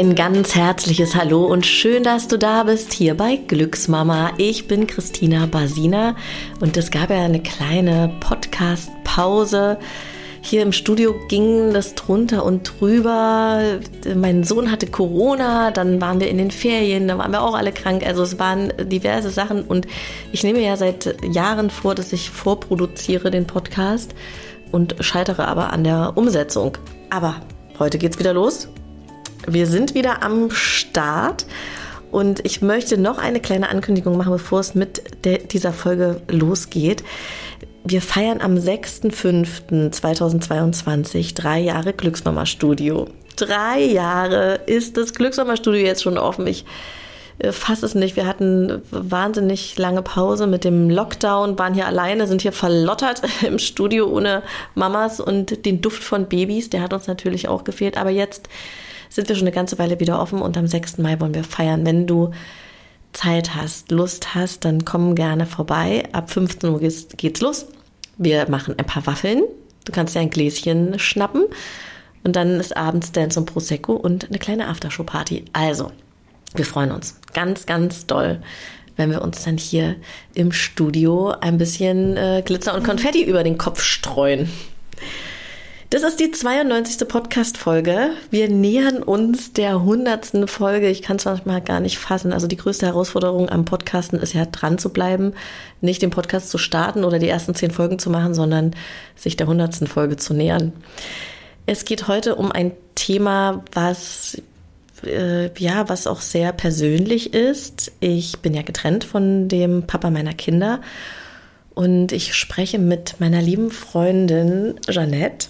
Ein ganz herzliches Hallo und schön, dass du da bist hier bei Glücksmama. Ich bin Christina Basina und es gab ja eine kleine Podcast-Pause. Hier im Studio ging das drunter und drüber. Mein Sohn hatte Corona, dann waren wir in den Ferien, da waren wir auch alle krank. Also es waren diverse Sachen und ich nehme ja seit Jahren vor, dass ich vorproduziere den Podcast und scheitere aber an der Umsetzung. Aber heute geht's wieder los wir sind wieder am Start und ich möchte noch eine kleine Ankündigung machen, bevor es mit dieser Folge losgeht. Wir feiern am 6.5.2022 drei Jahre Glücksmama Studio. Drei Jahre ist das Glücksmama Studio jetzt schon offen. Ich äh, fasse es nicht. Wir hatten wahnsinnig lange Pause mit dem Lockdown, waren hier alleine, sind hier verlottert im Studio ohne Mamas und den Duft von Babys, der hat uns natürlich auch gefehlt. Aber jetzt sind wir schon eine ganze Weile wieder offen und am 6. Mai wollen wir feiern. Wenn du Zeit hast, Lust hast, dann komm gerne vorbei. Ab 15 Uhr geht's, geht's los. Wir machen ein paar Waffeln. Du kannst dir ein Gläschen schnappen. Und dann ist abends Dance und Prosecco und eine kleine Aftershow-Party. Also, wir freuen uns ganz, ganz doll, wenn wir uns dann hier im Studio ein bisschen äh, Glitzer und Konfetti über den Kopf streuen. Das ist die 92. Podcast-Folge. Wir nähern uns der 100. Folge. Ich kann es manchmal gar nicht fassen. Also die größte Herausforderung am Podcasten ist ja dran zu bleiben, nicht den Podcast zu starten oder die ersten zehn Folgen zu machen, sondern sich der 100. Folge zu nähern. Es geht heute um ein Thema, was äh, ja, was auch sehr persönlich ist. Ich bin ja getrennt von dem Papa meiner Kinder und ich spreche mit meiner lieben Freundin Jeannette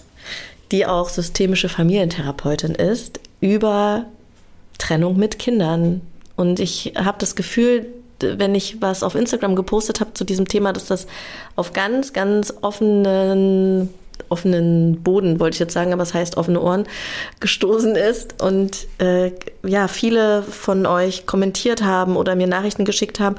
die auch systemische Familientherapeutin ist, über Trennung mit Kindern. Und ich habe das Gefühl, wenn ich was auf Instagram gepostet habe zu diesem Thema, dass das auf ganz, ganz offenen, offenen Boden, wollte ich jetzt sagen, aber es heißt offene Ohren, gestoßen ist. Und äh, ja, viele von euch kommentiert haben oder mir Nachrichten geschickt haben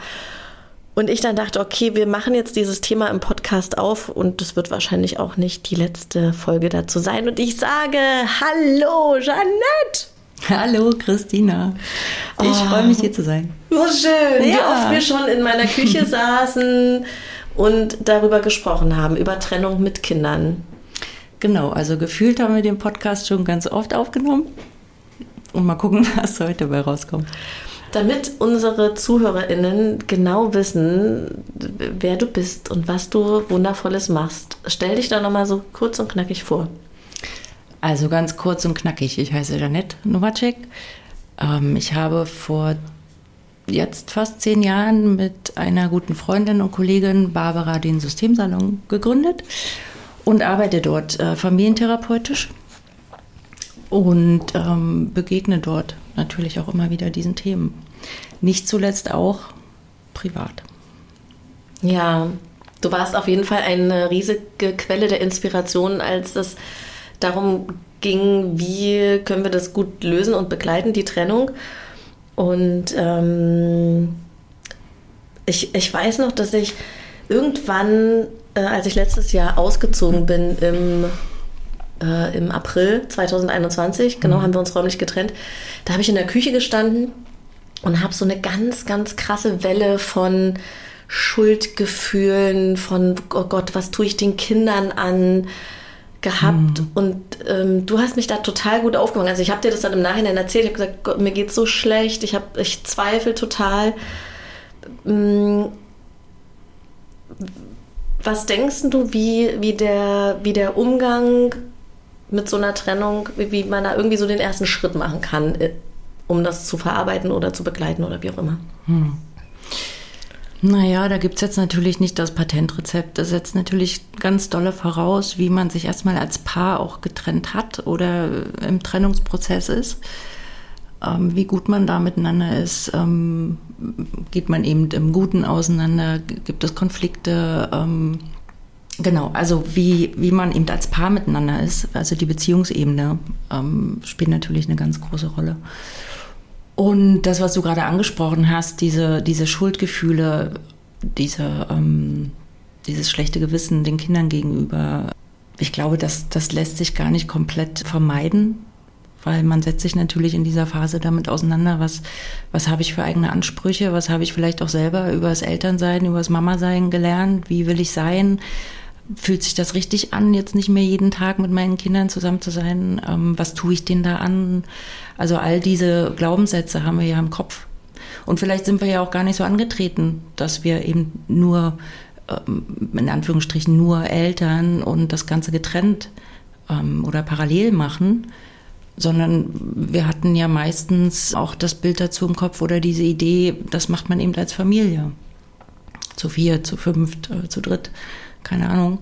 und ich dann dachte, okay, wir machen jetzt dieses Thema im Podcast auf und das wird wahrscheinlich auch nicht die letzte Folge dazu sein. Und ich sage, hallo, Jeannette! Hallo, Christina. Ich oh, freue mich, hier zu sein. So schön, ja. wie oft wir schon in meiner Küche saßen und darüber gesprochen haben, über Trennung mit Kindern. Genau, also gefühlt haben wir den Podcast schon ganz oft aufgenommen. Und mal gucken, was heute dabei rauskommt. Damit unsere ZuhörerInnen genau wissen, wer du bist und was du Wundervolles machst, stell dich doch nochmal so kurz und knackig vor. Also ganz kurz und knackig. Ich heiße Janette Nowacek. Ähm, ich habe vor jetzt fast zehn Jahren mit einer guten Freundin und Kollegin Barbara den Systemsalon gegründet und arbeite dort äh, familientherapeutisch und ähm, begegne dort natürlich auch immer wieder diesen Themen. Nicht zuletzt auch privat. Ja, du warst auf jeden Fall eine riesige Quelle der Inspiration, als es darum ging, wie können wir das gut lösen und begleiten, die Trennung. Und ähm, ich, ich weiß noch, dass ich irgendwann, äh, als ich letztes Jahr ausgezogen bin im äh, im April 2021, genau, mhm. haben wir uns räumlich getrennt. Da habe ich in der Küche gestanden und habe so eine ganz, ganz krasse Welle von Schuldgefühlen, von, oh Gott, was tue ich den Kindern an, gehabt. Mhm. Und ähm, du hast mich da total gut aufgefangen. Also ich habe dir das dann im Nachhinein erzählt. Ich habe gesagt, Gott, mir geht's so schlecht. Ich, hab, ich zweifle total. Ähm, was denkst du, wie, wie, der, wie der Umgang mit so einer Trennung, wie man da irgendwie so den ersten Schritt machen kann, äh, um das zu verarbeiten oder zu begleiten oder wie auch immer. Hm. Naja, da gibt es jetzt natürlich nicht das Patentrezept. Das setzt natürlich ganz dolle voraus, wie man sich erstmal als Paar auch getrennt hat oder im Trennungsprozess ist. Ähm, wie gut man da miteinander ist. Ähm, geht man eben im Guten auseinander? Gibt es Konflikte? Ähm, Genau, also wie, wie man eben als Paar miteinander ist, also die Beziehungsebene ähm, spielt natürlich eine ganz große Rolle. Und das, was du gerade angesprochen hast, diese, diese Schuldgefühle, diese, ähm, dieses schlechte Gewissen den Kindern gegenüber, ich glaube, das, das lässt sich gar nicht komplett vermeiden, weil man setzt sich natürlich in dieser Phase damit auseinander, was, was habe ich für eigene Ansprüche, was habe ich vielleicht auch selber über das Elternsein, über das Mama-Sein gelernt, wie will ich sein, fühlt sich das richtig an, jetzt nicht mehr jeden Tag mit meinen Kindern zusammen zu sein, ähm, was tue ich denen da an, also all diese Glaubenssätze haben wir ja im Kopf. Und vielleicht sind wir ja auch gar nicht so angetreten, dass wir eben nur, ähm, in Anführungsstrichen, nur Eltern und das Ganze getrennt ähm, oder parallel machen, sondern wir hatten ja meistens auch das Bild dazu im Kopf oder diese Idee, das macht man eben als Familie. Zu vier, zu fünft, äh, zu dritt, keine Ahnung.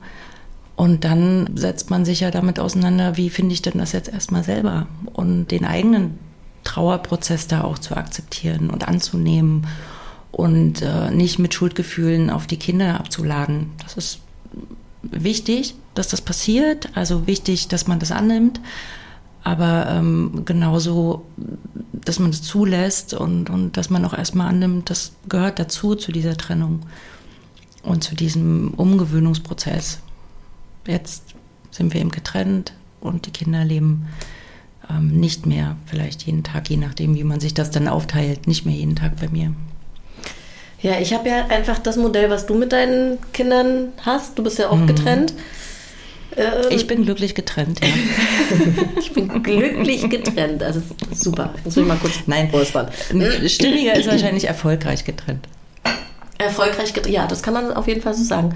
Und dann setzt man sich ja damit auseinander, wie finde ich denn das jetzt erstmal selber und den eigenen Trauerprozess da auch zu akzeptieren und anzunehmen und äh, nicht mit Schuldgefühlen auf die Kinder abzuladen. Das ist wichtig, dass das passiert, also wichtig, dass man das annimmt, aber ähm, genauso, dass man es zulässt und, und dass man auch erstmal annimmt, das gehört dazu, zu dieser Trennung und zu diesem Umgewöhnungsprozess. Jetzt sind wir eben getrennt und die Kinder leben ähm, nicht mehr vielleicht jeden Tag, je nachdem, wie man sich das dann aufteilt, nicht mehr jeden Tag bei mir. Ja, ich habe ja einfach das Modell, was du mit deinen Kindern hast. Du bist ja auch mhm. getrennt. Ähm, ich bin glücklich getrennt, ja. ich bin glücklich getrennt. Also super. Jetzt will ich mal kurz Nein, räuspern. Stimmiger ist wahrscheinlich erfolgreich getrennt. Erfolgreich getrennt, ja, das kann man auf jeden Fall so sagen.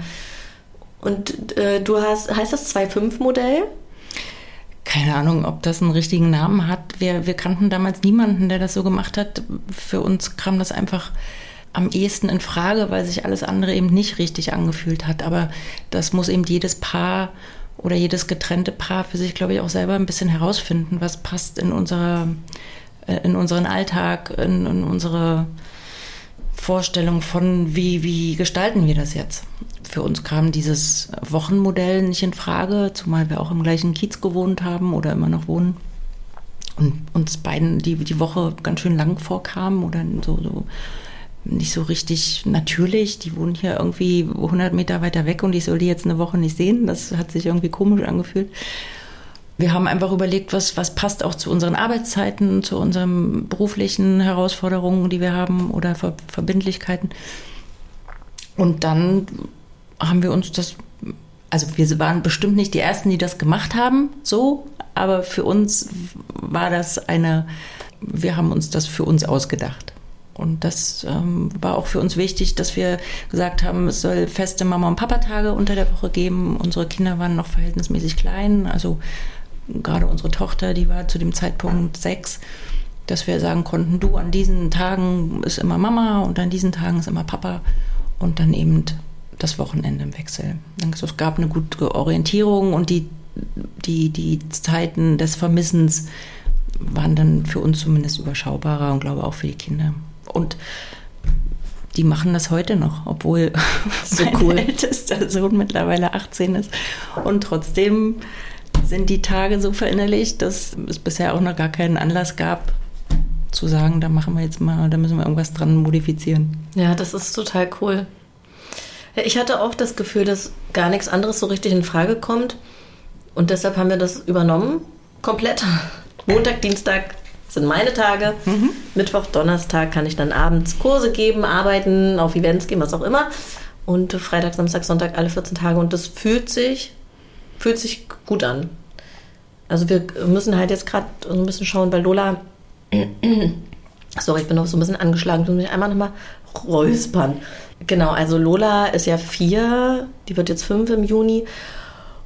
Und äh, du hast, heißt das 2.5-Modell? Keine Ahnung, ob das einen richtigen Namen hat. Wir, wir kannten damals niemanden, der das so gemacht hat. Für uns kam das einfach am ehesten in Frage, weil sich alles andere eben nicht richtig angefühlt hat. Aber das muss eben jedes Paar oder jedes getrennte Paar für sich, glaube ich, auch selber ein bisschen herausfinden, was passt in, unserer, äh, in unseren Alltag, in, in unsere Vorstellung von, wie, wie gestalten wir das jetzt. Für uns kam dieses Wochenmodell nicht in Frage, zumal wir auch im gleichen Kiez gewohnt haben oder immer noch wohnen. Und uns beiden die, die Woche ganz schön lang vorkam oder so, so nicht so richtig natürlich. Die wohnen hier irgendwie 100 Meter weiter weg und ich soll die jetzt eine Woche nicht sehen. Das hat sich irgendwie komisch angefühlt. Wir haben einfach überlegt, was, was passt auch zu unseren Arbeitszeiten, zu unseren beruflichen Herausforderungen, die wir haben oder Ver Verbindlichkeiten. Und dann haben wir uns das, also wir waren bestimmt nicht die Ersten, die das gemacht haben, so, aber für uns war das eine, wir haben uns das für uns ausgedacht. Und das ähm, war auch für uns wichtig, dass wir gesagt haben, es soll feste Mama- und Papa-Tage unter der Woche geben. Unsere Kinder waren noch verhältnismäßig klein, also gerade unsere Tochter, die war zu dem Zeitpunkt sechs, dass wir sagen konnten, du an diesen Tagen ist immer Mama und an diesen Tagen ist immer Papa und dann eben das Wochenende im Wechsel. Es gab eine gute Orientierung und die, die, die Zeiten des Vermissens waren dann für uns zumindest überschaubarer und glaube auch für die Kinder. Und die machen das heute noch, obwohl so mein cool. ältester Sohn mittlerweile 18 ist. Und trotzdem sind die Tage so verinnerlicht, dass es bisher auch noch gar keinen Anlass gab, zu sagen, da machen wir jetzt mal, da müssen wir irgendwas dran modifizieren. Ja, das ist total cool. Ich hatte auch das Gefühl, dass gar nichts anderes so richtig in Frage kommt. Und deshalb haben wir das übernommen. Komplett. Montag, Dienstag, sind meine Tage. Mhm. Mittwoch, Donnerstag kann ich dann abends Kurse geben, arbeiten, auf Events gehen, was auch immer. Und Freitag, Samstag, Sonntag alle 14 Tage. Und das fühlt sich, fühlt sich gut an. Also wir müssen halt jetzt gerade so ein bisschen schauen bei Lola. Sorry, ich bin noch so ein bisschen angeschlagen. Ich muss mich einmal nochmal räuspern. Genau, also Lola ist ja vier, die wird jetzt fünf im Juni.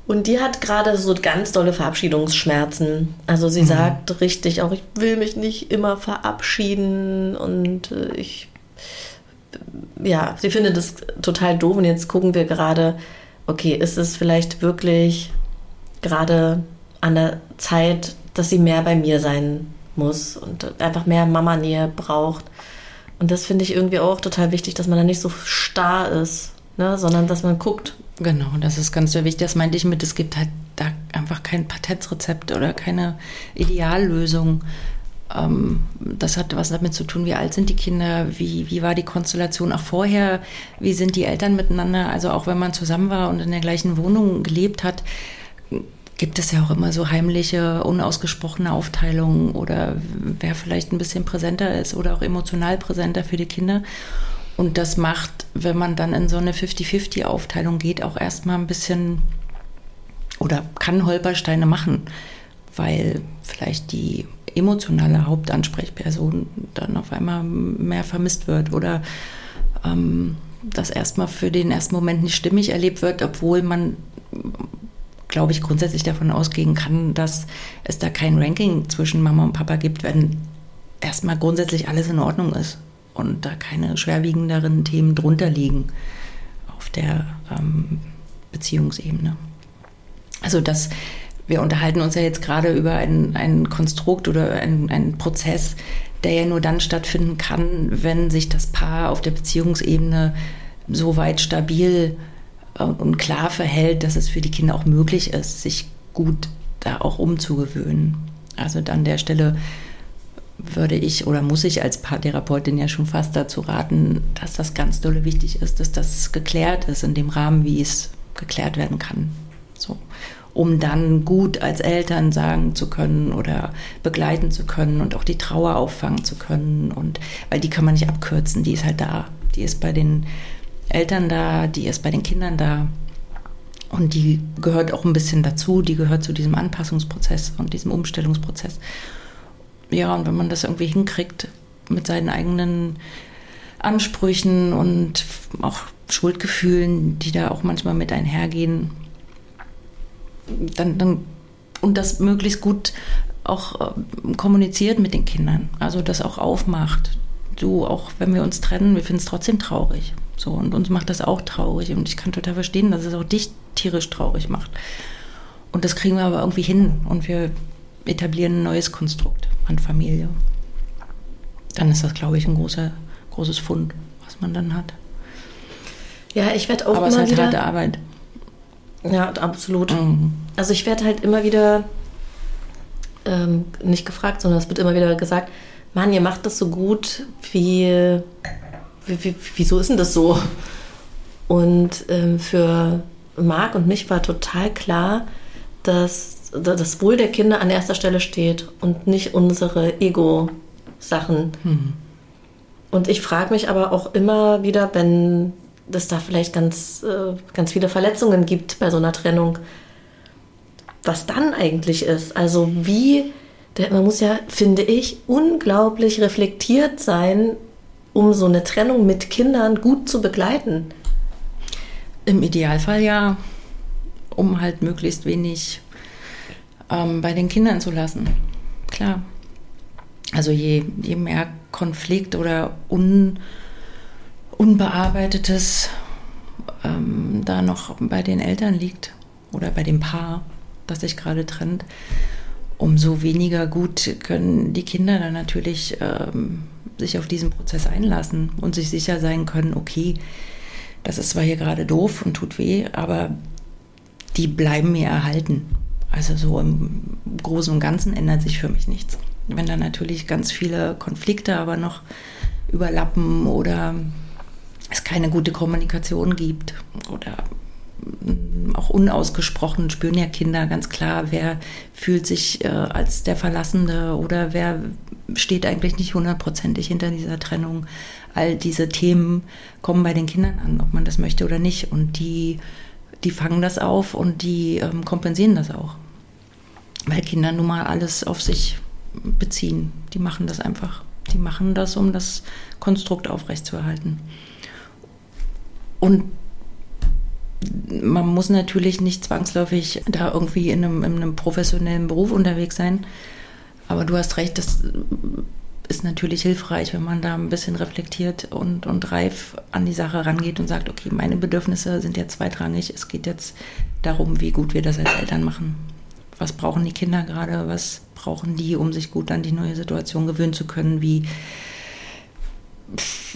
Und die hat gerade so ganz dolle Verabschiedungsschmerzen. Also sie mhm. sagt richtig auch, ich will mich nicht immer verabschieden und äh, ich, ja, sie findet es total doof. Und jetzt gucken wir gerade, okay, ist es vielleicht wirklich gerade an der Zeit, dass sie mehr bei mir sein muss und einfach mehr Mama-Nähe braucht. Und das finde ich irgendwie auch total wichtig, dass man da nicht so starr ist, ne, sondern dass man guckt, Genau, das ist ganz sehr wichtig. Das meinte ich mit, es gibt halt da einfach kein Patentrezept oder keine Ideallösung. Ähm, das hat was damit zu tun, wie alt sind die Kinder, wie, wie war die Konstellation auch vorher, wie sind die Eltern miteinander. Also auch wenn man zusammen war und in der gleichen Wohnung gelebt hat, gibt es ja auch immer so heimliche, unausgesprochene Aufteilungen oder wer vielleicht ein bisschen präsenter ist oder auch emotional präsenter für die Kinder. Und das macht, wenn man dann in so eine 50-50-Aufteilung geht, auch erstmal ein bisschen oder kann Holpersteine machen, weil vielleicht die emotionale Hauptansprechperson dann auf einmal mehr vermisst wird oder ähm, das erstmal für den ersten Moment nicht stimmig erlebt wird, obwohl man glaube ich, grundsätzlich davon ausgehen kann, dass es da kein Ranking zwischen Mama und Papa gibt, wenn erstmal grundsätzlich alles in Ordnung ist und da keine schwerwiegenderen Themen drunter liegen auf der ähm, Beziehungsebene. Also das, wir unterhalten uns ja jetzt gerade über ein, ein Konstrukt oder einen Prozess, der ja nur dann stattfinden kann, wenn sich das Paar auf der Beziehungsebene so weit stabil und klar verhält, dass es für die Kinder auch möglich ist, sich gut da auch umzugewöhnen. Also an der Stelle würde ich oder muss ich als Paartherapeutin ja schon fast dazu raten, dass das ganz dolle wichtig ist, dass das geklärt ist in dem Rahmen, wie es geklärt werden kann. So. Um dann gut als Eltern sagen zu können oder begleiten zu können und auch die Trauer auffangen zu können. Und weil die kann man nicht abkürzen, die ist halt da. Die ist bei den Eltern da, die ist bei den Kindern da. Und die gehört auch ein bisschen dazu, die gehört zu diesem Anpassungsprozess und diesem Umstellungsprozess. Ja, und wenn man das irgendwie hinkriegt mit seinen eigenen Ansprüchen und auch Schuldgefühlen, die da auch manchmal mit einhergehen, dann, dann und das möglichst gut auch äh, kommuniziert mit den Kindern, also das auch aufmacht. Du, auch wenn wir uns trennen, wir finden es trotzdem traurig. So, und uns macht das auch traurig. Und ich kann total verstehen, dass es auch dich tierisch traurig macht. Und das kriegen wir aber irgendwie hin. Und wir etablieren ein neues Konstrukt an Familie. Dann ist das, glaube ich, ein großer, großes Fund, was man dann hat. Ja, ich werde auch aber immer es ist halt wieder, harte Arbeit. Ja, absolut. Mhm. Also ich werde halt immer wieder ähm, nicht gefragt, sondern es wird immer wieder gesagt, Mann, ihr macht das so gut, wie wieso ist denn das so? Und ähm, für Marc und mich war total klar, dass das Wohl der Kinder an erster Stelle steht und nicht unsere Ego-Sachen. Mhm. Und ich frage mich aber auch immer wieder, wenn es da vielleicht ganz, äh, ganz viele Verletzungen gibt bei so einer Trennung, was dann eigentlich ist. Also wie, man muss ja, finde ich, unglaublich reflektiert sein um so eine Trennung mit Kindern gut zu begleiten? Im Idealfall ja, um halt möglichst wenig ähm, bei den Kindern zu lassen. Klar. Also je, je mehr Konflikt oder un, Unbearbeitetes ähm, da noch bei den Eltern liegt oder bei dem Paar, das sich gerade trennt, umso weniger gut können die Kinder dann natürlich ähm, sich auf diesen Prozess einlassen und sich sicher sein können, okay, das ist zwar hier gerade doof und tut weh, aber die bleiben mir erhalten. Also so im Großen und Ganzen ändert sich für mich nichts. Wenn da natürlich ganz viele Konflikte aber noch überlappen oder es keine gute Kommunikation gibt oder auch unausgesprochen spüren ja Kinder ganz klar, wer fühlt sich äh, als der Verlassende oder wer steht eigentlich nicht hundertprozentig hinter dieser Trennung. All diese Themen kommen bei den Kindern an, ob man das möchte oder nicht. Und die, die fangen das auf und die ähm, kompensieren das auch. Weil Kinder nun mal alles auf sich beziehen. Die machen das einfach. Die machen das, um das Konstrukt aufrechtzuerhalten. Und man muss natürlich nicht zwangsläufig da irgendwie in einem, in einem professionellen Beruf unterwegs sein. Aber du hast recht, das ist natürlich hilfreich, wenn man da ein bisschen reflektiert und, und reif an die Sache rangeht und sagt, okay, meine Bedürfnisse sind jetzt zweitrangig. Es geht jetzt darum, wie gut wir das als Eltern machen. Was brauchen die Kinder gerade? Was brauchen die, um sich gut an die neue Situation gewöhnen zu können? Wie,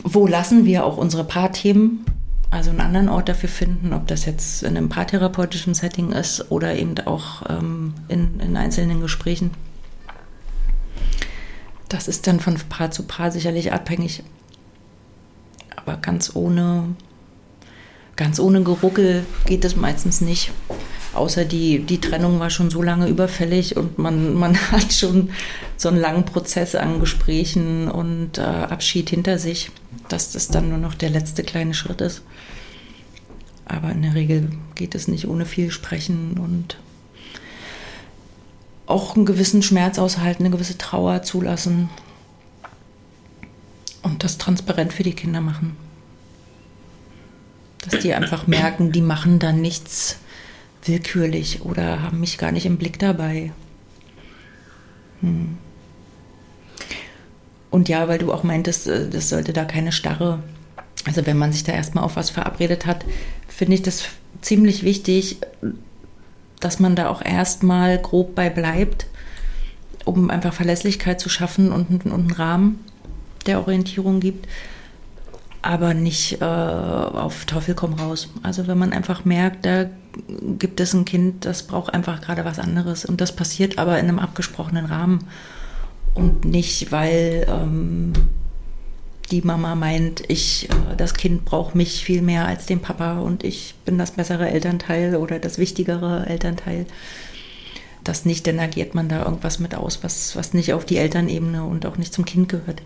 wo lassen wir auch unsere Paarthemen also einen anderen Ort dafür finden, ob das jetzt in einem paartherapeutischen Setting ist oder eben auch ähm, in, in einzelnen Gesprächen. Das ist dann von Paar zu Paar sicherlich abhängig. Aber ganz ohne, ganz ohne Geruckel geht es meistens nicht. Außer die, die Trennung war schon so lange überfällig und man, man hat schon so einen langen Prozess an Gesprächen und äh, Abschied hinter sich, dass das dann nur noch der letzte kleine Schritt ist. Aber in der Regel geht es nicht ohne viel Sprechen und auch einen gewissen Schmerz aushalten, eine gewisse Trauer zulassen und das transparent für die Kinder machen. Dass die einfach merken, die machen dann nichts willkürlich oder haben mich gar nicht im Blick dabei. Hm. Und ja, weil du auch meintest, äh, das sollte da keine starre, also wenn man sich da erstmal auf was verabredet hat, finde ich das ziemlich wichtig, dass man da auch erstmal grob bei bleibt, um einfach Verlässlichkeit zu schaffen und, und einen Rahmen der Orientierung gibt aber nicht äh, auf Teufel komm raus. Also wenn man einfach merkt, da gibt es ein Kind, das braucht einfach gerade was anderes und das passiert aber in einem abgesprochenen Rahmen und nicht, weil ähm, die Mama meint, ich, äh, das Kind braucht mich viel mehr als den Papa und ich bin das bessere Elternteil oder das wichtigere Elternteil. Das nicht, dann agiert man da irgendwas mit aus, was, was nicht auf die Elternebene und auch nicht zum Kind gehört.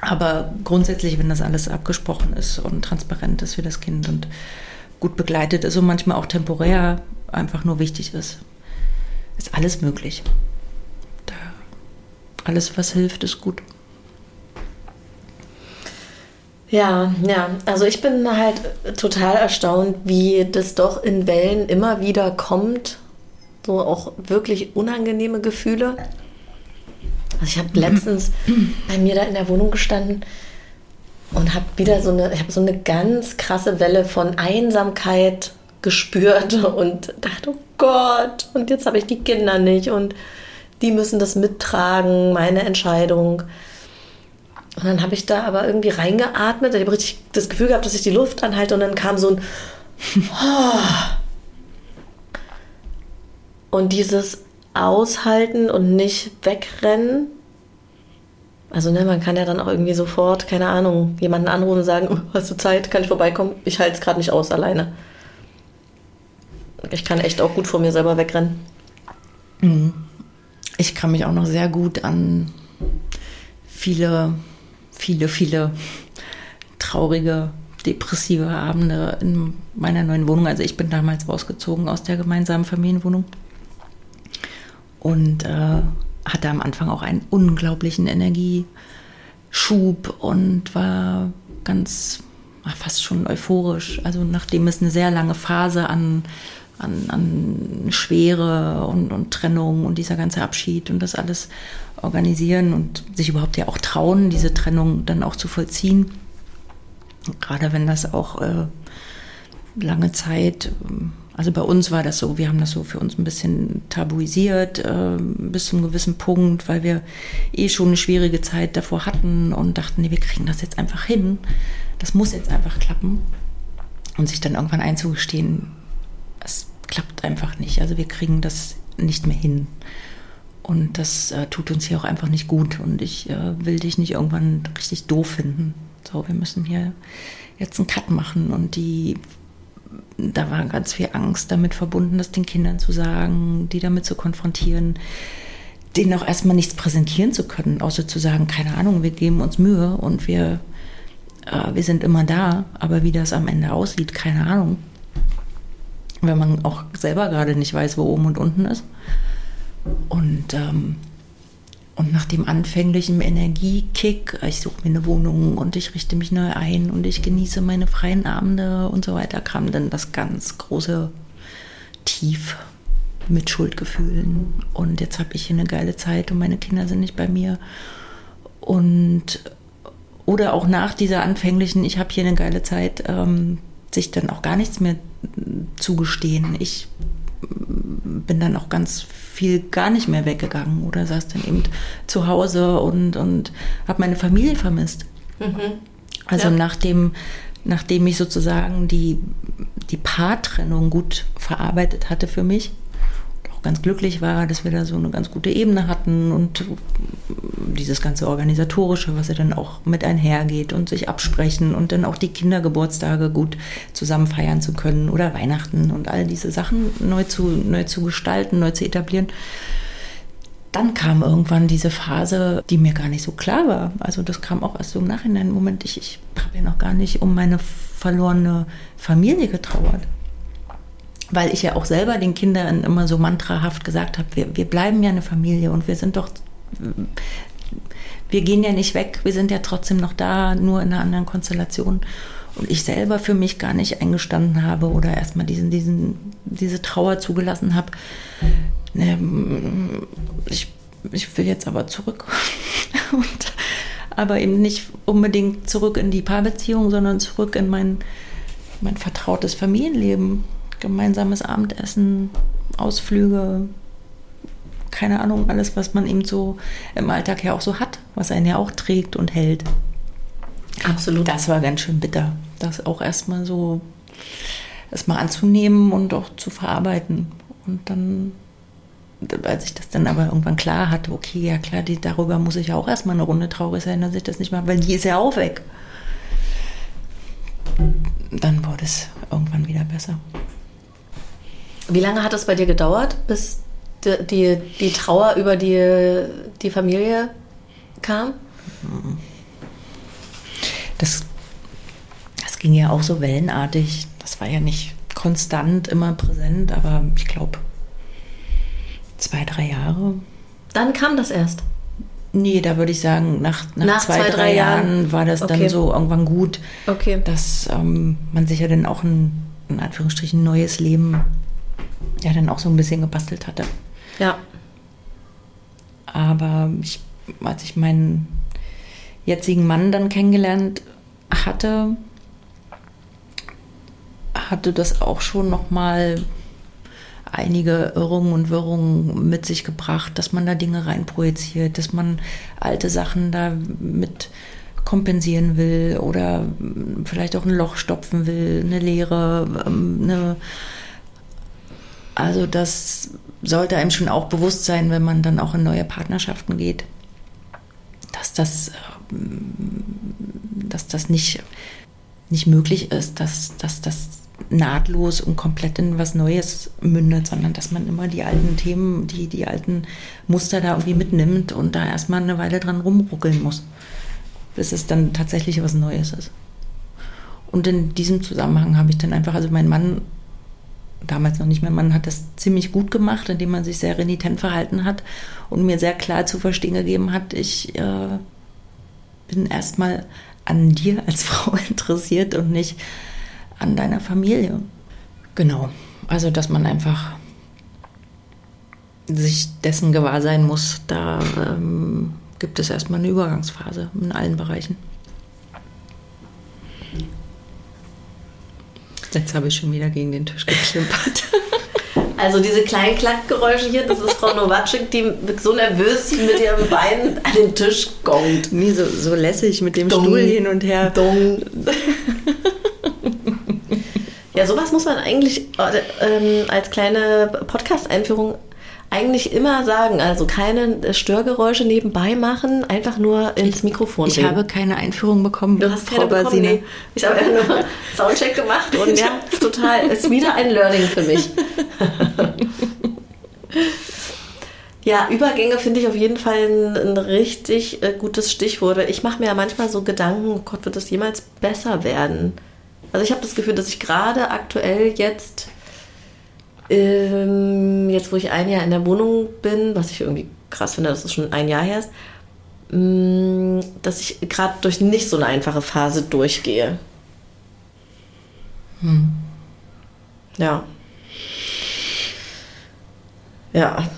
Aber grundsätzlich, wenn das alles abgesprochen ist und transparent ist für das Kind und gut begleitet ist und manchmal auch temporär einfach nur wichtig ist, ist alles möglich. Da alles, was hilft, ist gut. Ja, ja, also ich bin halt total erstaunt, wie das doch in Wellen immer wieder kommt. So auch wirklich unangenehme Gefühle. Also ich habe letztens bei mir da in der Wohnung gestanden und habe wieder so eine, ich habe so eine ganz krasse Welle von Einsamkeit gespürt und dachte, oh Gott, und jetzt habe ich die Kinder nicht und die müssen das mittragen, meine Entscheidung. Und dann habe ich da aber irgendwie reingeatmet. Ich habe richtig das Gefühl gehabt, dass ich die Luft anhalte und dann kam so ein und dieses aushalten und nicht wegrennen. Also ne, man kann ja dann auch irgendwie sofort, keine Ahnung, jemanden anrufen und sagen, hast du Zeit, kann ich vorbeikommen? Ich halte es gerade nicht aus alleine. Ich kann echt auch gut vor mir selber wegrennen. Mhm. Ich kann mich auch noch sehr gut an viele, viele, viele traurige, depressive Abende in meiner neuen Wohnung. Also ich bin damals rausgezogen aus der gemeinsamen Familienwohnung und äh, hatte am Anfang auch einen unglaublichen Energieschub und war ganz fast schon euphorisch. Also nachdem es eine sehr lange Phase an, an, an Schwere und, und Trennung und dieser ganze Abschied und das alles organisieren und sich überhaupt ja auch trauen, diese Trennung dann auch zu vollziehen. Gerade wenn das auch äh, lange Zeit ähm, also bei uns war das so, wir haben das so für uns ein bisschen tabuisiert äh, bis zu einem gewissen Punkt, weil wir eh schon eine schwierige Zeit davor hatten und dachten, nee, wir kriegen das jetzt einfach hin. Das muss jetzt einfach klappen. Und sich dann irgendwann einzugestehen, es klappt einfach nicht. Also wir kriegen das nicht mehr hin. Und das äh, tut uns hier auch einfach nicht gut. Und ich äh, will dich nicht irgendwann richtig doof finden. So, wir müssen hier jetzt einen Cut machen und die da war ganz viel Angst damit verbunden, das den Kindern zu sagen, die damit zu konfrontieren, denen auch erstmal nichts präsentieren zu können, außer zu sagen, keine Ahnung, wir geben uns Mühe und wir, äh, wir sind immer da, aber wie das am Ende aussieht, keine Ahnung. Wenn man auch selber gerade nicht weiß, wo oben und unten ist. Und ähm, und nach dem anfänglichen Energiekick, ich suche mir eine Wohnung und ich richte mich neu ein und ich genieße meine freien Abende und so weiter, kam dann das ganz große Tief mit Schuldgefühlen. Und jetzt habe ich hier eine geile Zeit und meine Kinder sind nicht bei mir. Und oder auch nach dieser anfänglichen, ich habe hier eine geile Zeit, ähm, sich dann auch gar nichts mehr zugestehen. Ich bin dann auch ganz viel gar nicht mehr weggegangen oder saß dann eben zu Hause und, und habe meine Familie vermisst. Mhm. Also ja. nachdem, nachdem ich sozusagen die, die Paartrennung gut verarbeitet hatte für mich, ganz glücklich war, dass wir da so eine ganz gute Ebene hatten und dieses ganze Organisatorische, was ja dann auch mit einhergeht und sich absprechen und dann auch die Kindergeburtstage gut zusammen feiern zu können oder Weihnachten und all diese Sachen neu zu, neu zu gestalten, neu zu etablieren. Dann kam irgendwann diese Phase, die mir gar nicht so klar war. Also das kam auch erst so im Nachhinein. Moment, ich, ich habe ja noch gar nicht um meine verlorene Familie getrauert weil ich ja auch selber den Kindern immer so mantrahaft gesagt habe, wir, wir bleiben ja eine Familie und wir sind doch, wir gehen ja nicht weg, wir sind ja trotzdem noch da, nur in einer anderen Konstellation. Und ich selber für mich gar nicht eingestanden habe oder erstmal diesen, diesen, diese Trauer zugelassen habe. Ähm, ich, ich will jetzt aber zurück. und, aber eben nicht unbedingt zurück in die Paarbeziehung, sondern zurück in mein, mein vertrautes Familienleben gemeinsames Abendessen, Ausflüge, keine Ahnung, alles, was man eben so im Alltag ja auch so hat, was einen ja auch trägt und hält. Absolut. Das war ganz schön bitter, das auch erstmal so erstmal anzunehmen und auch zu verarbeiten. Und dann, als ich das dann aber irgendwann klar hatte, okay, ja klar, die, darüber muss ich ja auch erstmal eine Runde traurig sein, dass ich das nicht mache, weil die ist ja auch weg. Dann wurde es irgendwann wieder besser. Wie lange hat es bei dir gedauert, bis die, die, die Trauer über die, die Familie kam? Das, das ging ja auch so wellenartig. Das war ja nicht konstant immer präsent, aber ich glaube zwei, drei Jahre. Dann kam das erst. Nee, da würde ich sagen, nach, nach, nach zwei, zwei, drei, Jahren, Jahren war das okay. dann so irgendwann gut, okay. dass ähm, man sich ja dann auch ein, in Anführungsstrichen, neues Leben ja dann auch so ein bisschen gebastelt hatte. Ja. Aber ich, als ich meinen jetzigen Mann dann kennengelernt hatte, hatte das auch schon noch mal einige Irrungen und Wirrungen mit sich gebracht, dass man da Dinge reinprojiziert, dass man alte Sachen da mit kompensieren will oder vielleicht auch ein Loch stopfen will, eine Leere, ähm, eine also das sollte einem schon auch bewusst sein, wenn man dann auch in neue Partnerschaften geht, dass das, ähm, dass das nicht, nicht möglich ist, dass, dass das nahtlos und komplett in was Neues mündet, sondern dass man immer die alten Themen, die, die alten Muster da irgendwie mitnimmt und da erstmal eine Weile dran rumruckeln muss, bis es dann tatsächlich was Neues ist. Und in diesem Zusammenhang habe ich dann einfach, also mein Mann damals noch nicht mehr Mann, hat das ziemlich gut gemacht, indem man sich sehr renitent verhalten hat und mir sehr klar zu verstehen gegeben hat, ich äh, bin erstmal an dir als Frau interessiert und nicht an deiner Familie. Genau, also dass man einfach sich dessen gewahr sein muss, da ähm, gibt es erstmal eine Übergangsphase in allen Bereichen. Jetzt habe ich schon wieder gegen den Tisch geklimpert. Also diese kleinen Klackgeräusche hier, das ist Frau Nowatschik, die so nervös mit ihrem Bein an den Tisch gongt. Nie so, so lässig mit dem Dong, Stuhl hin und her. Dong. Ja, sowas muss man eigentlich äh, ähm, als kleine Podcast-Einführung eigentlich immer sagen. Also keine Störgeräusche nebenbei machen, einfach nur ins Mikrofon Ich reden. habe keine Einführung bekommen, du hast Frau bekommen, nee. Ich habe ja nur Soundcheck gemacht und ja, total, ist wieder ein Learning für mich. Ja, Übergänge finde ich auf jeden Fall ein, ein richtig äh, gutes Stichwort. Ich mache mir ja manchmal so Gedanken, oh Gott, wird das jemals besser werden? Also ich habe das Gefühl, dass ich gerade aktuell jetzt ähm, jetzt wo ich ein Jahr in der Wohnung bin, was ich irgendwie krass finde, dass es schon ein Jahr her ist, ähm, dass ich gerade durch nicht so eine einfache Phase durchgehe. Hm. Ja. Ja.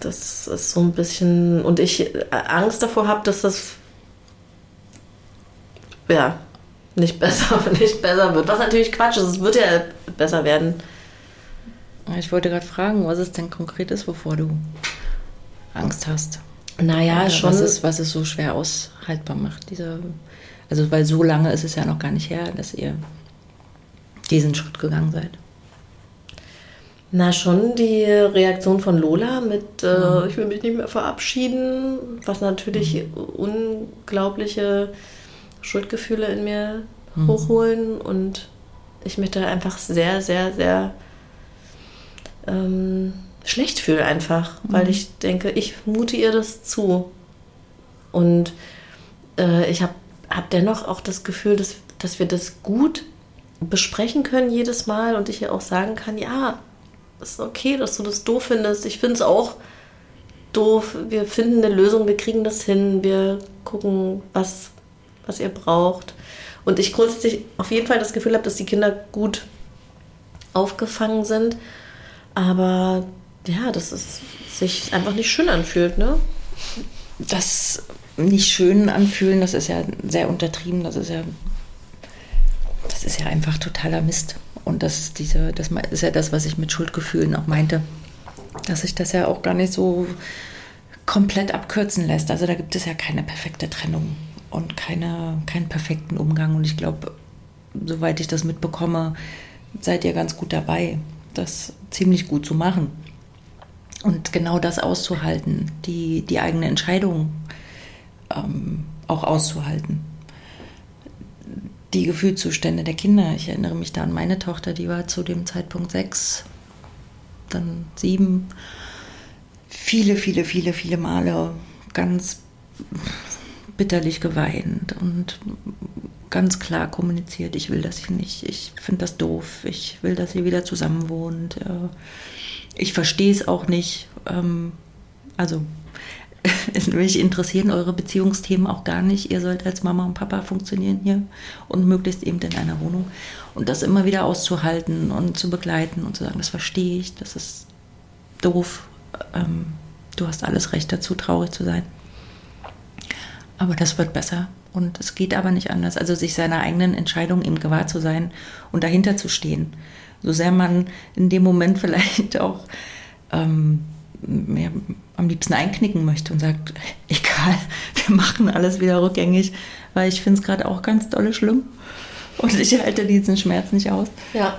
Das ist so ein bisschen. Und ich äh, Angst davor habe, dass das. Ja, nicht besser, nicht besser wird. Was natürlich Quatsch ist. Es wird ja besser werden. Ich wollte gerade fragen, was es denn konkret ist, wovor du Angst hast. Naja, Oder schon. Was es, was es so schwer aushaltbar macht. Dieser, also, weil so lange ist es ja noch gar nicht her, dass ihr diesen Schritt gegangen seid. Na, schon die Reaktion von Lola mit, äh, ich will mich nicht mehr verabschieden, was natürlich mhm. unglaubliche Schuldgefühle in mir mhm. hochholen und ich mich da einfach sehr, sehr, sehr ähm, schlecht fühle einfach, weil mhm. ich denke, ich mute ihr das zu. Und äh, ich habe hab dennoch auch das Gefühl, dass, dass wir das gut besprechen können jedes Mal und ich ihr auch sagen kann, ja, ist okay, dass du das doof findest. Ich finde es auch doof. Wir finden eine Lösung, wir kriegen das hin, wir gucken, was, was ihr braucht. Und ich grundsätzlich auf jeden Fall das Gefühl habe, dass die Kinder gut aufgefangen sind. Aber ja, dass es sich einfach nicht schön anfühlt, ne? Das nicht schön anfühlen, das ist ja sehr untertrieben, das ist ja, das ist ja einfach totaler Mist. Und das, diese, das ist ja das, was ich mit Schuldgefühlen auch meinte. Dass sich das ja auch gar nicht so komplett abkürzen lässt. Also da gibt es ja keine perfekte Trennung und keine, keinen perfekten Umgang. Und ich glaube, soweit ich das mitbekomme, seid ihr ganz gut dabei, das ziemlich gut zu machen. Und genau das auszuhalten, die, die eigene Entscheidung ähm, auch auszuhalten die Gefühlszustände der Kinder. Ich erinnere mich da an meine Tochter, die war zu dem Zeitpunkt sechs, dann sieben. Viele, viele, viele, viele Male ganz bitterlich geweint und ganz klar kommuniziert, ich will das hier nicht, ich finde das doof, ich will, dass ihr wieder zusammen wohnt. Äh, ich verstehe es auch nicht. Ähm, also mich interessieren eure Beziehungsthemen auch gar nicht. Ihr sollt als Mama und Papa funktionieren hier und möglichst eben in einer Wohnung. Und das immer wieder auszuhalten und zu begleiten und zu sagen, das verstehe ich, das ist doof. Ähm, du hast alles Recht dazu, traurig zu sein. Aber das wird besser. Und es geht aber nicht anders. Also sich seiner eigenen Entscheidung eben gewahr zu sein und dahinter zu stehen. So sehr man in dem Moment vielleicht auch ähm, mehr am liebsten einknicken möchte und sagt, egal, wir machen alles wieder rückgängig, weil ich finde es gerade auch ganz dolle schlimm und ich halte diesen Schmerz nicht aus. Ja,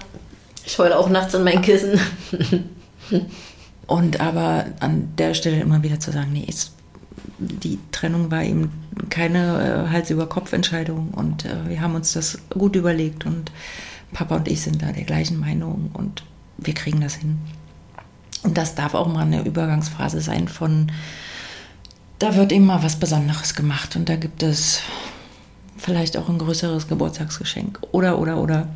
ich heule auch nachts in mein Kissen. und aber an der Stelle immer wieder zu sagen, nee, es, die Trennung war eben keine äh, Hals-über-Kopf-Entscheidung und äh, wir haben uns das gut überlegt und Papa und ich sind da der gleichen Meinung und wir kriegen das hin. Und das darf auch mal eine Übergangsphase sein von, da wird eben mal was Besonderes gemacht und da gibt es vielleicht auch ein größeres Geburtstagsgeschenk oder, oder, oder,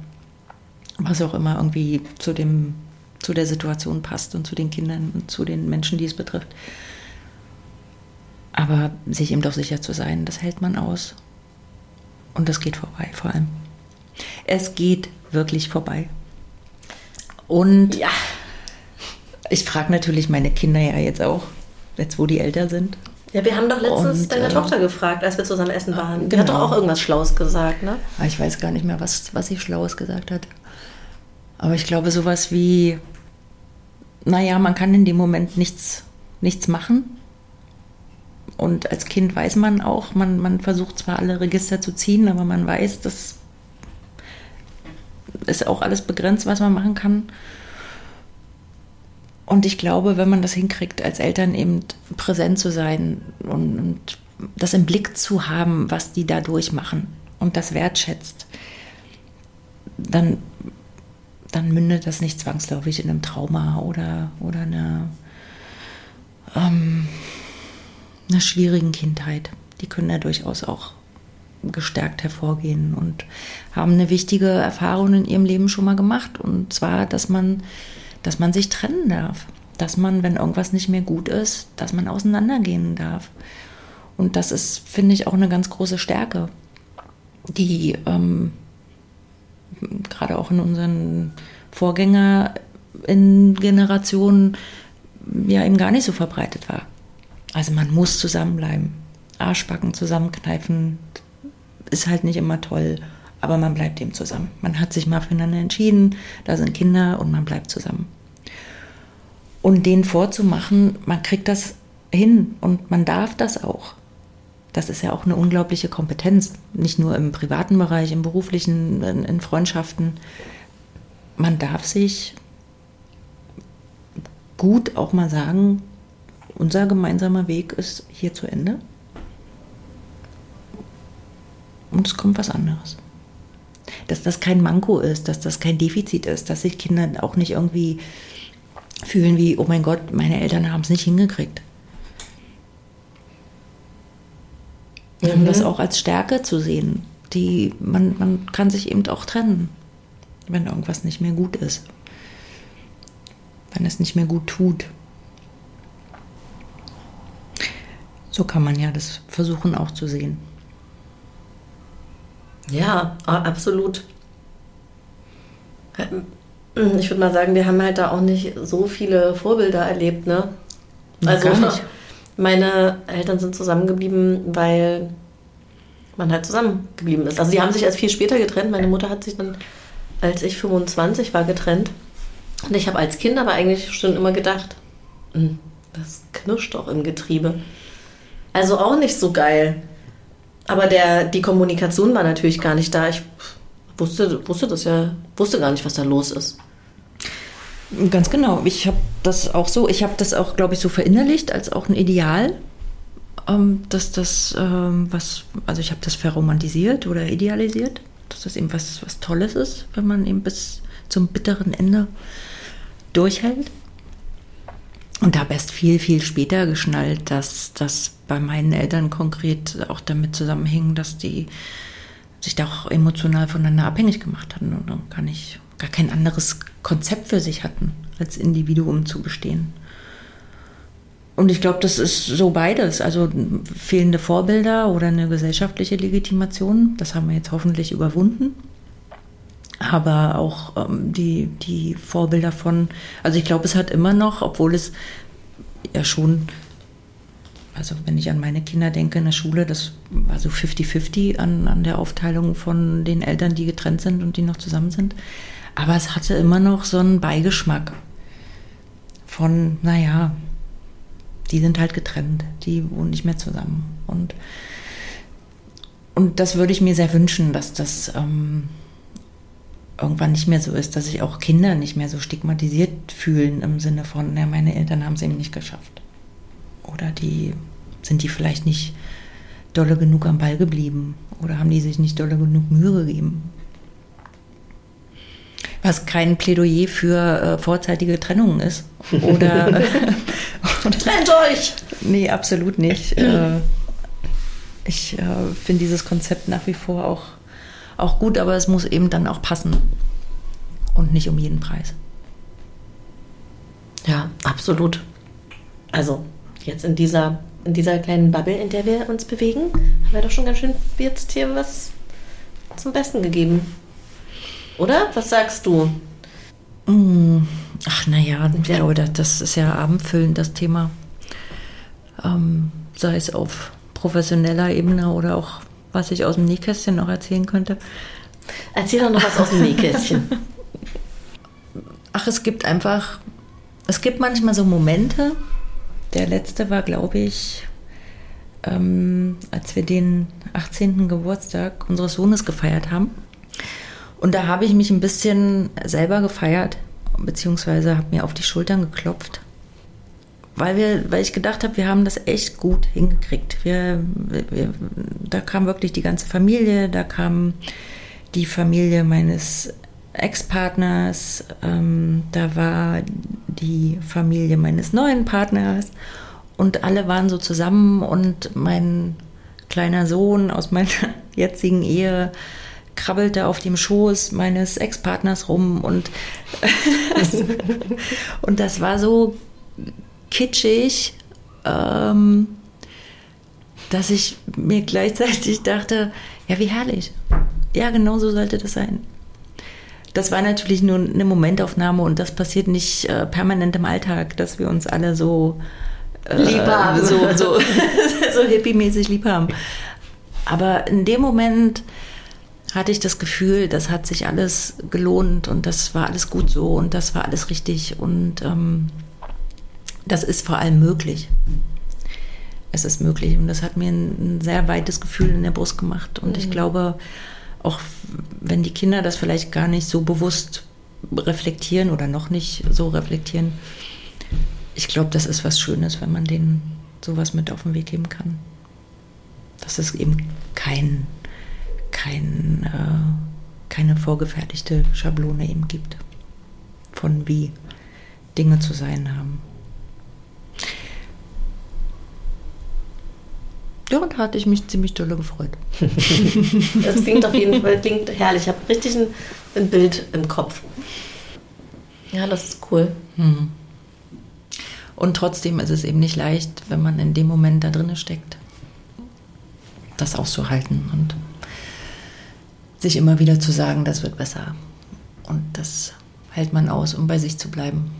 was auch immer irgendwie zu dem, zu der Situation passt und zu den Kindern und zu den Menschen, die es betrifft. Aber sich eben doch sicher zu sein, das hält man aus. Und das geht vorbei, vor allem. Es geht wirklich vorbei. Und ja. Ich frage natürlich meine Kinder ja jetzt auch, jetzt wo die älter sind. Ja, wir haben doch letztens und, deine äh, Tochter gefragt, als wir zusammen essen waren. Die genau. hat doch auch irgendwas Schlaues gesagt, ne? Ah, ich weiß gar nicht mehr, was, was sie Schlaues gesagt hat. Aber ich glaube, sowas wie, naja, man kann in dem Moment nichts, nichts machen. Und als Kind weiß man auch, man, man versucht zwar alle Register zu ziehen, aber man weiß, das ist auch alles begrenzt, was man machen kann. Und ich glaube, wenn man das hinkriegt, als Eltern eben präsent zu sein und, und das im Blick zu haben, was die da durchmachen und das wertschätzt, dann, dann mündet das nicht zwangsläufig in einem Trauma oder, oder einer, ähm, einer schwierigen Kindheit. Die können ja durchaus auch gestärkt hervorgehen und haben eine wichtige Erfahrung in ihrem Leben schon mal gemacht. Und zwar, dass man dass man sich trennen darf, dass man, wenn irgendwas nicht mehr gut ist, dass man auseinandergehen darf. Und das ist, finde ich, auch eine ganz große Stärke, die ähm, gerade auch in unseren Vorgängergenerationen ja eben gar nicht so verbreitet war. Also man muss zusammenbleiben. Arschbacken zusammenkneifen ist halt nicht immer toll, aber man bleibt eben zusammen. Man hat sich mal füreinander entschieden, da sind Kinder und man bleibt zusammen und denen vorzumachen, man kriegt das hin und man darf das auch. Das ist ja auch eine unglaubliche Kompetenz, nicht nur im privaten Bereich, im beruflichen, in, in Freundschaften. Man darf sich gut auch mal sagen, unser gemeinsamer Weg ist hier zu Ende. Und es kommt was anderes. Dass das kein Manko ist, dass das kein Defizit ist, dass sich Kinder auch nicht irgendwie fühlen wie, oh mein Gott, meine Eltern haben es nicht hingekriegt. Mhm. Um das auch als Stärke zu sehen. Die, man, man kann sich eben auch trennen, wenn irgendwas nicht mehr gut ist. Wenn es nicht mehr gut tut. So kann man ja das versuchen auch zu sehen. Ja, absolut. Ich würde mal sagen, wir haben halt da auch nicht so viele Vorbilder erlebt, ne? Also meine Eltern sind zusammengeblieben, weil man halt zusammengeblieben ist. Also die haben sich erst viel später getrennt. Meine Mutter hat sich dann, als ich 25 war, getrennt. Und ich habe als Kind aber eigentlich schon immer gedacht, hm, das knirscht doch im Getriebe. Also auch nicht so geil. Aber der, die Kommunikation war natürlich gar nicht da. Ich wusste, wusste das ja, wusste gar nicht, was da los ist. Ganz genau. Ich habe das auch so, ich habe das auch, glaube ich, so verinnerlicht als auch ein Ideal, ähm, dass das ähm, was, also ich habe das verromantisiert oder idealisiert, dass das eben was, was Tolles ist, wenn man eben bis zum bitteren Ende durchhält. Und habe erst viel, viel später geschnallt, dass das bei meinen Eltern konkret auch damit zusammenhing, dass die sich da auch emotional voneinander abhängig gemacht hatten und dann kann ich gar kein anderes Konzept für sich hatten, als Individuum zu bestehen. Und ich glaube, das ist so beides. Also fehlende Vorbilder oder eine gesellschaftliche Legitimation, das haben wir jetzt hoffentlich überwunden. Aber auch ähm, die, die Vorbilder von, also ich glaube, es hat immer noch, obwohl es ja schon also wenn ich an meine Kinder denke in der Schule, das war so 50-50 an, an der Aufteilung von den Eltern, die getrennt sind und die noch zusammen sind. Aber es hatte immer noch so einen Beigeschmack von, naja, die sind halt getrennt, die wohnen nicht mehr zusammen. Und, und das würde ich mir sehr wünschen, dass das ähm, irgendwann nicht mehr so ist, dass sich auch Kinder nicht mehr so stigmatisiert fühlen im Sinne von, na, meine Eltern haben es eben nicht geschafft. Oder die sind die vielleicht nicht dolle genug am Ball geblieben oder haben die sich nicht dolle genug Mühe gegeben. Was kein Plädoyer für äh, vorzeitige Trennungen ist. Oder, Trennt euch! Nee, absolut nicht. Äh, ich äh, finde dieses Konzept nach wie vor auch, auch gut, aber es muss eben dann auch passen. Und nicht um jeden Preis. Ja, absolut. Also jetzt in dieser, in dieser kleinen Bubble, in der wir uns bewegen, haben wir doch schon ganz schön jetzt hier was zum Besten gegeben. Oder? Was sagst du? Mm, ach, naja, ich glaube, das ist ja abendfüllend, das Thema. Ähm, sei es auf professioneller Ebene oder auch, was ich aus dem Nähkästchen noch erzählen könnte. Erzähl doch noch was aus dem Nähkästchen. Ach, es gibt einfach, es gibt manchmal so Momente, der letzte war, glaube ich, ähm, als wir den 18. Geburtstag unseres Sohnes gefeiert haben. Und da habe ich mich ein bisschen selber gefeiert, beziehungsweise habe mir auf die Schultern geklopft. Weil, wir, weil ich gedacht habe, wir haben das echt gut hingekriegt. Wir, wir, da kam wirklich die ganze Familie, da kam die Familie meines Ex-Partners, ähm, da war die Familie meines neuen Partners und alle waren so zusammen und mein kleiner Sohn aus meiner jetzigen Ehe krabbelte auf dem Schoß meines Ex-Partners rum und, und das war so kitschig, ähm, dass ich mir gleichzeitig dachte, ja, wie herrlich. Ja, genau so sollte das sein. Das war natürlich nur eine Momentaufnahme und das passiert nicht äh, permanent im Alltag, dass wir uns alle so äh, lieb haben. so, so, so hippie-mäßig lieb haben. Aber in dem Moment hatte ich das Gefühl, das hat sich alles gelohnt und das war alles gut so und das war alles richtig und ähm, das ist vor allem möglich. Es ist möglich und das hat mir ein, ein sehr weites Gefühl in der Brust gemacht und mhm. ich glaube, auch wenn die Kinder das vielleicht gar nicht so bewusst reflektieren oder noch nicht so reflektieren, ich glaube, das ist was Schönes, wenn man denen sowas mit auf den Weg geben kann. Dass es eben kein, kein, äh, keine vorgefertigte Schablone eben gibt, von wie Dinge zu sein haben. Ja, da hatte ich mich ziemlich dolle gefreut. das klingt auf jeden Fall klingt herrlich. Ich habe richtig ein, ein, Bild im Kopf. Ja, das ist cool. Hm. Und trotzdem ist es eben nicht leicht, wenn man in dem Moment da drin steckt, das auszuhalten und sich immer wieder zu sagen, das wird besser. Und das hält man aus, um bei sich zu bleiben.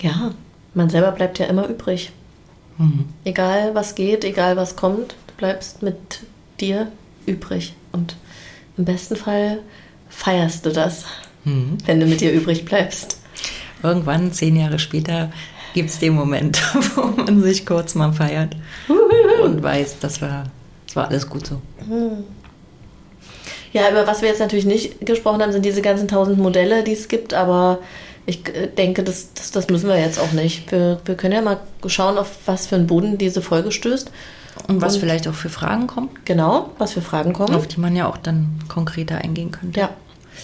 Ja, man selber bleibt ja immer übrig. Mhm. Egal was geht, egal was kommt, du bleibst mit dir übrig. Und im besten Fall feierst du das, mhm. wenn du mit dir übrig bleibst. Irgendwann, zehn Jahre später, gibt es den Moment, wo man sich kurz mal feiert und weiß, das war, das war alles gut so. Mhm. Ja, über was wir jetzt natürlich nicht gesprochen haben, sind diese ganzen tausend Modelle, die es gibt, aber ich äh, denke, das, das, das, müssen wir jetzt auch nicht. Wir, wir können ja mal schauen, auf was für einen Boden diese Folge stößt. Und was Und, vielleicht auch für Fragen kommen. Genau, was für Fragen kommen. Auf die man ja auch dann konkreter eingehen könnte. Ja.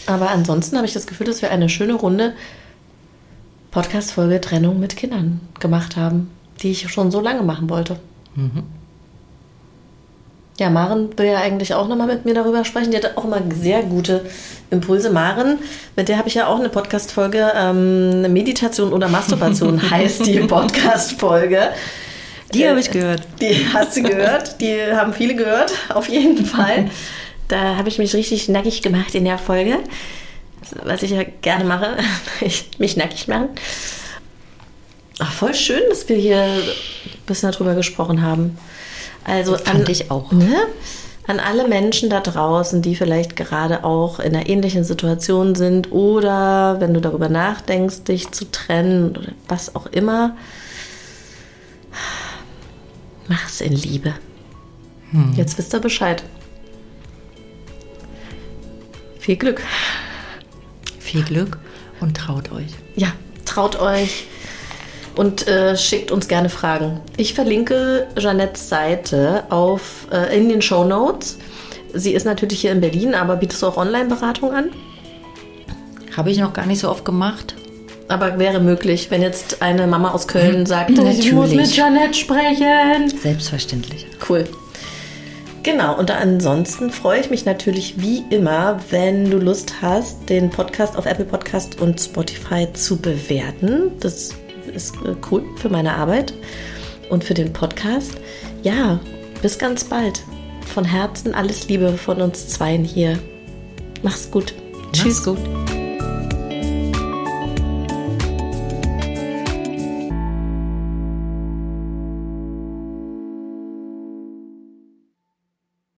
Aber ansonsten habe ich das Gefühl, dass wir eine schöne Runde Podcast-Folge Trennung mit Kindern gemacht haben, die ich schon so lange machen wollte. Mhm. Ja, Maren will ja eigentlich auch nochmal mit mir darüber sprechen. Die hat auch immer sehr gute Impulse. Maren, mit der habe ich ja auch eine Podcast-Folge. Ähm, Meditation oder Masturbation heißt die Podcast-Folge. Die habe ich gehört. Die hast du gehört. Die haben viele gehört, auf jeden Fall. Da habe ich mich richtig nackig gemacht in der Folge. Was ich ja gerne mache. Ich, mich nackig machen. Ach, voll schön, dass wir hier ein bisschen darüber gesprochen haben. Also fand an, ich auch. Ne? An alle Menschen da draußen, die vielleicht gerade auch in einer ähnlichen Situation sind oder wenn du darüber nachdenkst, dich zu trennen oder was auch immer, mach's in Liebe. Hm. Jetzt wisst ihr Bescheid. Viel Glück. Viel Glück und traut euch. Ja, traut euch und äh, schickt uns gerne Fragen. Ich verlinke Jeanettes Seite auf, äh, in den Show Notes. Sie ist natürlich hier in Berlin, aber bietest du auch Online-Beratung an? Habe ich noch gar nicht so oft gemacht. Aber wäre möglich, wenn jetzt eine Mama aus Köln sagt, Natürlich. ich muss mit Jeanette sprechen. Selbstverständlich. Cool. Genau, und ansonsten freue ich mich natürlich wie immer, wenn du Lust hast, den Podcast auf Apple Podcast und Spotify zu bewerten. Das ist äh, cool für meine Arbeit und für den Podcast. Ja, bis ganz bald. Von Herzen alles Liebe von uns zweien hier. Mach's gut. Mach's Tschüss. gut.